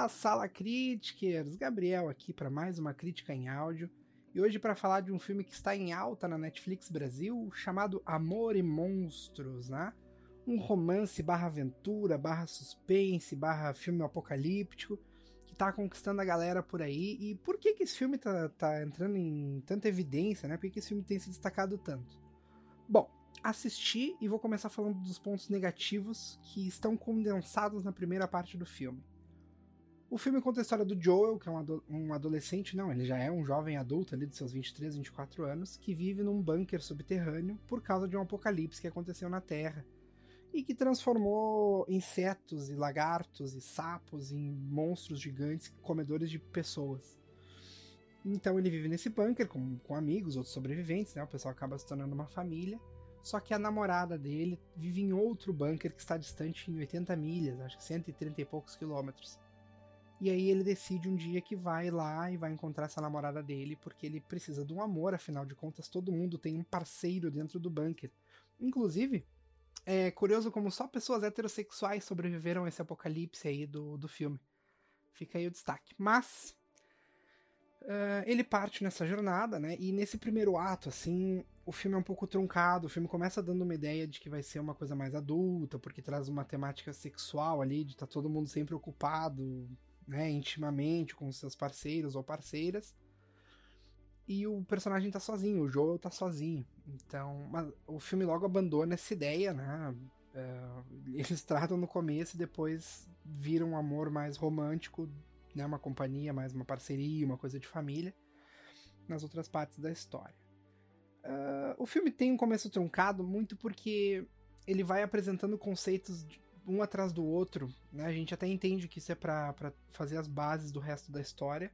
Olá, Sala Criticers! Gabriel aqui para mais uma crítica em áudio. E hoje para falar de um filme que está em alta na Netflix Brasil, chamado Amor e Monstros, né? Um romance barra aventura, barra suspense, barra filme apocalíptico, que tá conquistando a galera por aí. E por que que esse filme tá, tá entrando em tanta evidência, né? Por que, que esse filme tem se destacado tanto? Bom, assisti e vou começar falando dos pontos negativos que estão condensados na primeira parte do filme. O filme conta a história do Joel, que é um, ado um, adolescente, não, ele já é um jovem adulto ali de seus 23, 24 anos, que vive num bunker subterrâneo por causa de um apocalipse que aconteceu na Terra e que transformou insetos e lagartos e sapos em monstros gigantes comedores de pessoas. Então ele vive nesse bunker com, com amigos, outros sobreviventes, né? O pessoal acaba se tornando uma família. Só que a namorada dele vive em outro bunker que está distante em 80 milhas, acho que 130 e poucos quilômetros. E aí ele decide um dia que vai lá e vai encontrar essa namorada dele, porque ele precisa de um amor, afinal de contas, todo mundo tem um parceiro dentro do bunker. Inclusive, é curioso como só pessoas heterossexuais sobreviveram a esse apocalipse aí do, do filme. Fica aí o destaque. Mas Uh, ele parte nessa jornada, né? E nesse primeiro ato, assim, o filme é um pouco truncado. O filme começa dando uma ideia de que vai ser uma coisa mais adulta, porque traz uma temática sexual ali, de tá todo mundo sempre ocupado, né, intimamente com seus parceiros ou parceiras. E o personagem tá sozinho, o Joel tá sozinho. Então, o filme logo abandona essa ideia, né? Uh, eles tratam no começo e depois viram um amor mais romântico né, uma companhia, mais uma parceria, uma coisa de família, nas outras partes da história. Uh, o filme tem um começo truncado muito porque ele vai apresentando conceitos um atrás do outro, né? A gente até entende que isso é para fazer as bases do resto da história,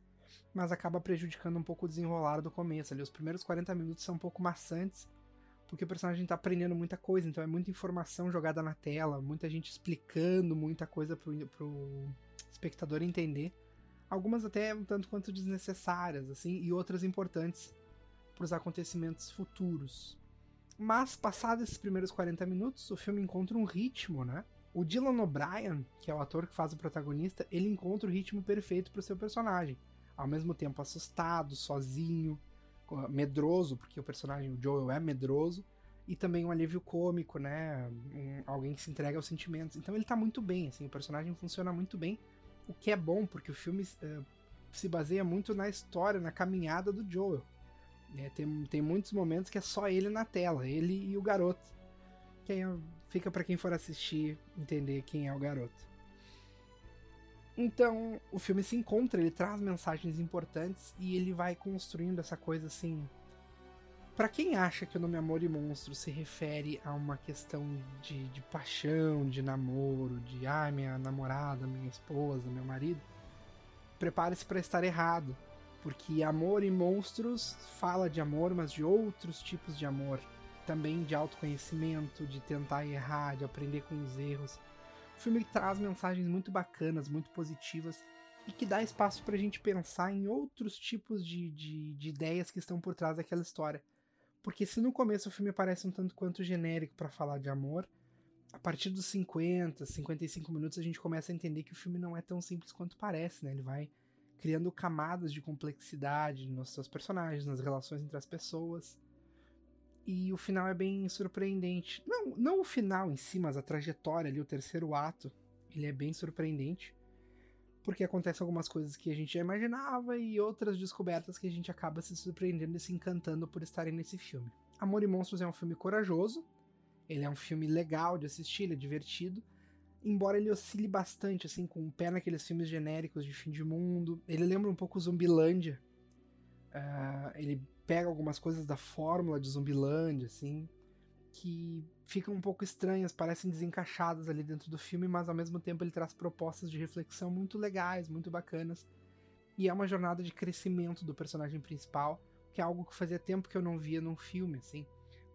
mas acaba prejudicando um pouco o desenrolar do começo. Ali, os primeiros 40 minutos são um pouco maçantes, porque o personagem está aprendendo muita coisa, então é muita informação jogada na tela, muita gente explicando muita coisa pro, pro espectador entender algumas até um tanto quanto desnecessárias, assim, e outras importantes para os acontecimentos futuros. Mas, passados esses primeiros 40 minutos, o filme encontra um ritmo, né? O Dylan O'Brien, que é o ator que faz o protagonista, ele encontra o ritmo perfeito para o seu personagem. Ao mesmo tempo assustado, sozinho, medroso, porque o personagem, o Joel, é medroso, e também um alívio cômico, né? Um, alguém que se entrega aos sentimentos. Então ele tá muito bem, assim, o personagem funciona muito bem o que é bom, porque o filme uh, se baseia muito na história, na caminhada do Joel. É, tem, tem muitos momentos que é só ele na tela, ele e o garoto. Quem é, fica para quem for assistir entender quem é o garoto. Então, o filme se encontra, ele traz mensagens importantes e ele vai construindo essa coisa assim para quem acha que o nome Amor e Monstro se refere a uma questão de, de paixão, de namoro, de ah, minha namorada, minha esposa, meu marido, prepare-se para estar errado, porque Amor e Monstros fala de amor, mas de outros tipos de amor, também de autoconhecimento, de tentar errar, de aprender com os erros. O filme traz mensagens muito bacanas, muito positivas e que dá espaço para a gente pensar em outros tipos de, de, de ideias que estão por trás daquela história porque se no começo o filme parece um tanto quanto genérico para falar de amor, a partir dos 50, 55 minutos a gente começa a entender que o filme não é tão simples quanto parece, né? Ele vai criando camadas de complexidade nos seus personagens, nas relações entre as pessoas. E o final é bem surpreendente. Não, não o final em si, mas a trajetória ali, o terceiro ato, ele é bem surpreendente porque acontecem algumas coisas que a gente já imaginava e outras descobertas que a gente acaba se surpreendendo e se encantando por estarem nesse filme. Amor e Monstros é um filme corajoso, ele é um filme legal de assistir, ele é divertido, embora ele oscile bastante, assim, com o pé naqueles filmes genéricos de fim de mundo. Ele lembra um pouco Zumbilândia. Uh, ele pega algumas coisas da fórmula de Zumbilândia, assim, que ficam um pouco estranhas, parecem desencaixadas ali dentro do filme, mas ao mesmo tempo ele traz propostas de reflexão muito legais, muito bacanas. E é uma jornada de crescimento do personagem principal, que é algo que fazia tempo que eu não via num filme, assim.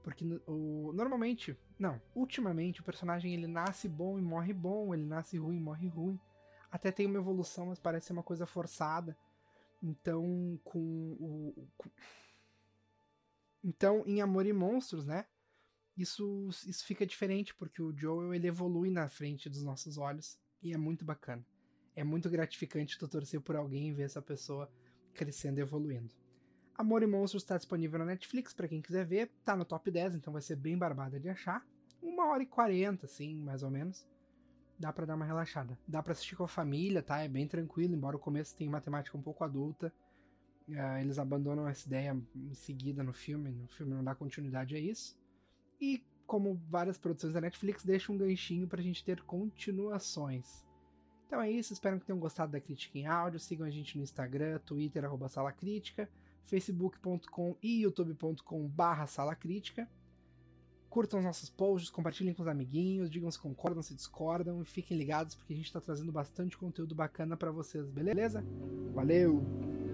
Porque o, normalmente, não, ultimamente o personagem ele nasce bom e morre bom, ele nasce ruim e morre ruim. Até tem uma evolução, mas parece uma coisa forçada. Então, com o. Com... Então, em Amor e Monstros, né? isso, isso fica diferente, porque o Joel ele evolui na frente dos nossos olhos e é muito bacana. é muito gratificante tu torcer por alguém e ver essa pessoa crescendo e evoluindo. Amor e Monstros está disponível na Netflix para quem quiser ver, tá no top 10, então vai ser bem barbada de achar. Uma hora e quarenta, assim, mais ou menos. Dá para dar uma relaxada. Dá para assistir com a família, tá? É bem tranquilo, embora o começo tenha matemática um pouco adulta. Uh, eles abandonam essa ideia em seguida no filme, no filme não dá continuidade a isso. E, como várias produções da Netflix, deixa um ganchinho pra gente ter continuações. Então é isso, espero que tenham gostado da crítica em áudio. Sigam a gente no Instagram, Twitter, arroba Sala Crítica, facebook.com e youtube.com barra Sala Crítica. Curtam os nossos posts, compartilhem com os amiguinhos, digam se concordam, se discordam e fiquem ligados porque a gente está trazendo bastante conteúdo bacana para vocês, beleza? Valeu!